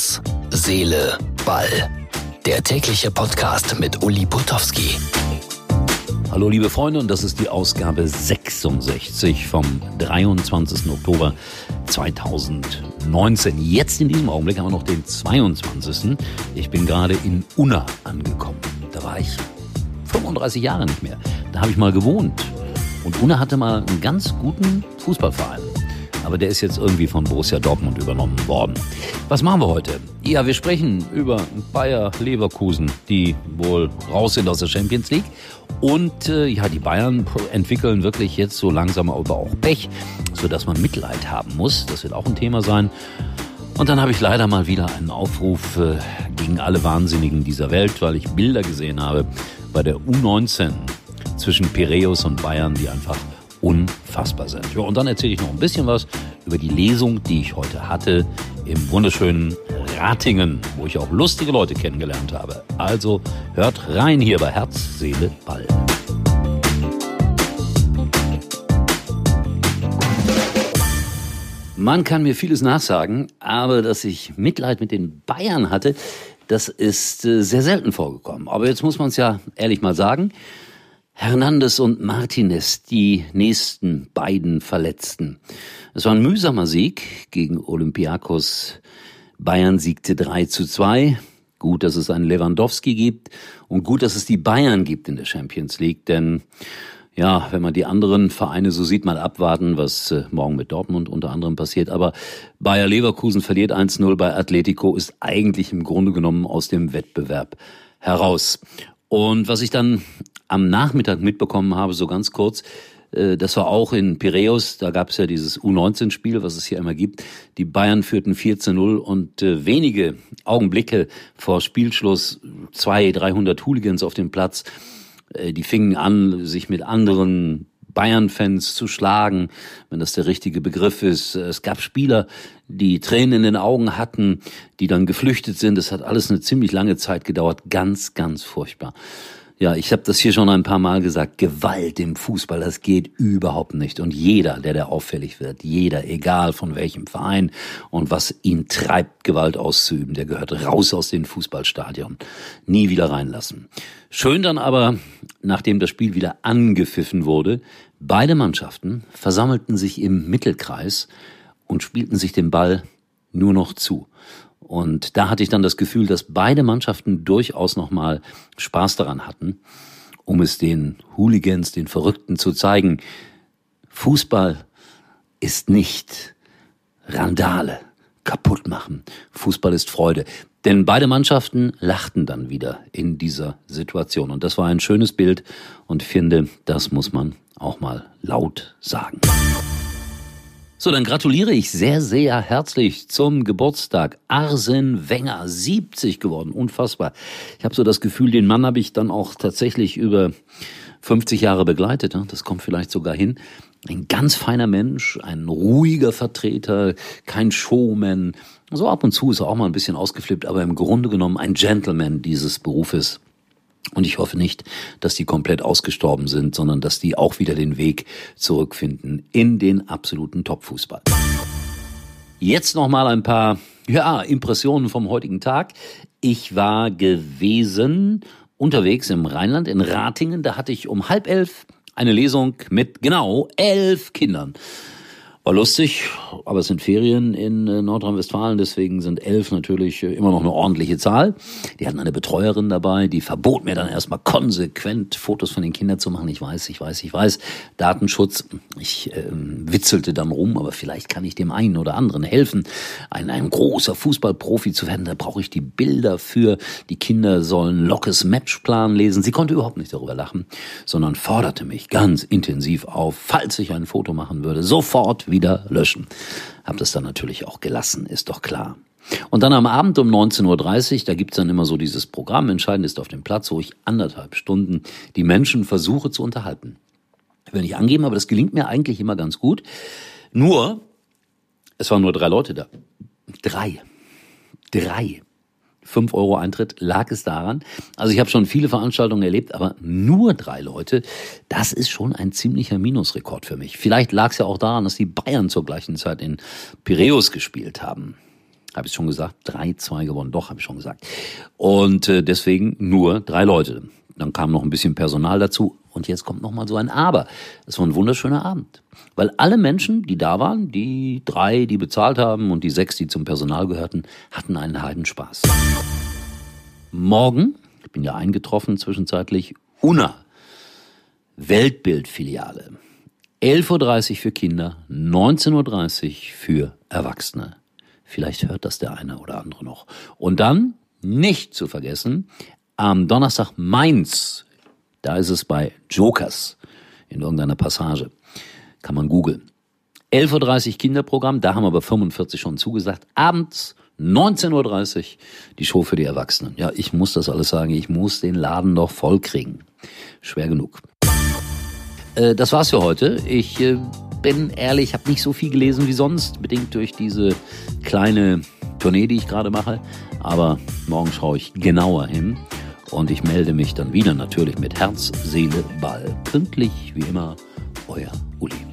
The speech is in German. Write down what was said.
Herz, Seele, Ball. Der tägliche Podcast mit Uli Putowski. Hallo liebe Freunde und das ist die Ausgabe 66 vom 23. Oktober 2019. Jetzt in diesem Augenblick haben wir noch den 22. Ich bin gerade in Unna angekommen. Da war ich 35 Jahre nicht mehr. Da habe ich mal gewohnt. Und Unna hatte mal einen ganz guten Fußballverein aber der ist jetzt irgendwie von Borussia Dortmund übernommen worden. Was machen wir heute? Ja, wir sprechen über Bayer Leverkusen, die wohl raus sind aus der Champions League. Und äh, ja, die Bayern entwickeln wirklich jetzt so langsam aber auch Pech, sodass man Mitleid haben muss. Das wird auch ein Thema sein. Und dann habe ich leider mal wieder einen Aufruf äh, gegen alle Wahnsinnigen dieser Welt, weil ich Bilder gesehen habe bei der U19 zwischen Piräus und Bayern, die einfach unfassbar sind. Ja, und dann erzähle ich noch ein bisschen was über die Lesung, die ich heute hatte im wunderschönen Ratingen, wo ich auch lustige Leute kennengelernt habe. Also hört rein hier bei Herz, Seele, Ball. Man kann mir vieles nachsagen, aber dass ich Mitleid mit den Bayern hatte, das ist äh, sehr selten vorgekommen. Aber jetzt muss man es ja ehrlich mal sagen. Hernandez und Martinez, die nächsten beiden Verletzten. Es war ein mühsamer Sieg gegen Olympiakos. Bayern siegte 3 zu 2. Gut, dass es einen Lewandowski gibt und gut, dass es die Bayern gibt in der Champions League, denn ja, wenn man die anderen Vereine so sieht, mal abwarten, was äh, morgen mit Dortmund unter anderem passiert. Aber Bayer Leverkusen verliert 1-0 bei Atletico, ist eigentlich im Grunde genommen aus dem Wettbewerb heraus. Und was ich dann am Nachmittag mitbekommen habe, so ganz kurz, äh, das war auch in Piräus, da gab es ja dieses U19-Spiel, was es hier immer gibt. Die Bayern führten 4 zu 0 und äh, wenige Augenblicke vor Spielschluss, zwei, 300 Hooligans auf dem Platz, äh, die fingen an, sich mit anderen Bayern-Fans zu schlagen, wenn das der richtige Begriff ist. Es gab Spieler, die Tränen in den Augen hatten, die dann geflüchtet sind. Es hat alles eine ziemlich lange Zeit gedauert. Ganz, ganz furchtbar. Ja, ich habe das hier schon ein paar Mal gesagt. Gewalt im Fußball, das geht überhaupt nicht. Und jeder, der da auffällig wird, jeder, egal von welchem Verein und was ihn treibt, Gewalt auszuüben, der gehört raus aus den Fußballstadion. Nie wieder reinlassen. Schön dann aber, nachdem das Spiel wieder angepfiffen wurde, beide Mannschaften versammelten sich im Mittelkreis und spielten sich den Ball nur noch zu. Und da hatte ich dann das Gefühl, dass beide Mannschaften durchaus nochmal Spaß daran hatten, um es den Hooligans, den Verrückten zu zeigen. Fußball ist nicht Randale, kaputt machen. Fußball ist Freude. Denn beide Mannschaften lachten dann wieder in dieser Situation. Und das war ein schönes Bild und finde, das muss man auch mal laut sagen. So, dann gratuliere ich sehr, sehr herzlich zum Geburtstag. Arsen Wenger, 70 geworden, unfassbar. Ich habe so das Gefühl, den Mann habe ich dann auch tatsächlich über 50 Jahre begleitet. Ne? Das kommt vielleicht sogar hin. Ein ganz feiner Mensch, ein ruhiger Vertreter, kein Showman. So ab und zu ist er auch mal ein bisschen ausgeflippt, aber im Grunde genommen ein Gentleman dieses Berufes. Und ich hoffe nicht, dass die komplett ausgestorben sind, sondern dass die auch wieder den Weg zurückfinden in den absoluten Topfußball. Jetzt noch mal ein paar ja, Impressionen vom heutigen Tag. Ich war gewesen unterwegs im Rheinland in Ratingen. Da hatte ich um halb elf eine Lesung mit genau elf Kindern. War lustig, aber es sind Ferien in äh, Nordrhein-Westfalen, deswegen sind elf natürlich äh, immer noch eine ordentliche Zahl. Die hatten eine Betreuerin dabei, die verbot mir dann erstmal konsequent Fotos von den Kindern zu machen. Ich weiß, ich weiß, ich weiß. Datenschutz. Ich äh, witzelte dann rum, aber vielleicht kann ich dem einen oder anderen helfen, ein, ein großer Fußballprofi zu werden. Da brauche ich die Bilder für. Die Kinder sollen Lockes Matchplan lesen. Sie konnte überhaupt nicht darüber lachen, sondern forderte mich ganz intensiv auf, falls ich ein Foto machen würde, sofort wieder löschen. Hab das dann natürlich auch gelassen, ist doch klar. Und dann am Abend um 19.30 Uhr, da gibt's dann immer so dieses Programm, entscheidend ist auf dem Platz, wo ich anderthalb Stunden die Menschen versuche zu unterhalten. Ich will nicht angeben, aber das gelingt mir eigentlich immer ganz gut. Nur, es waren nur drei Leute da. Drei. Drei. 5 Euro Eintritt, lag es daran. Also ich habe schon viele Veranstaltungen erlebt, aber nur drei Leute, das ist schon ein ziemlicher Minusrekord für mich. Vielleicht lag es ja auch daran, dass die Bayern zur gleichen Zeit in Piräus gespielt haben. Habe ich schon gesagt? 3-2 gewonnen. Doch, habe ich schon gesagt. Und äh, deswegen nur drei Leute. Dann kam noch ein bisschen Personal dazu. Und jetzt kommt noch mal so ein Aber. Es war ein wunderschöner Abend. Weil alle Menschen, die da waren, die drei, die bezahlt haben und die sechs, die zum Personal gehörten, hatten einen Heidenspaß. Morgen, ich bin ja eingetroffen zwischenzeitlich, UNA, Weltbildfiliale. 11.30 Uhr für Kinder, 19.30 Uhr für Erwachsene. Vielleicht hört das der eine oder andere noch. Und dann, nicht zu vergessen, am Donnerstag Mainz. Da ist es bei Jokers in irgendeiner Passage. Kann man googeln. 11.30 Uhr Kinderprogramm, da haben aber 45 schon zugesagt. Abends 19.30 Uhr die Show für die Erwachsenen. Ja, ich muss das alles sagen. Ich muss den Laden doch voll kriegen. Schwer genug. Äh, das war's für heute. Ich äh, bin ehrlich, habe nicht so viel gelesen wie sonst, bedingt durch diese kleine Tournee, die ich gerade mache. Aber morgen schaue ich genauer hin und ich melde mich dann wieder natürlich mit Herz, Seele, Ball. Pünktlich wie immer, euer Uli.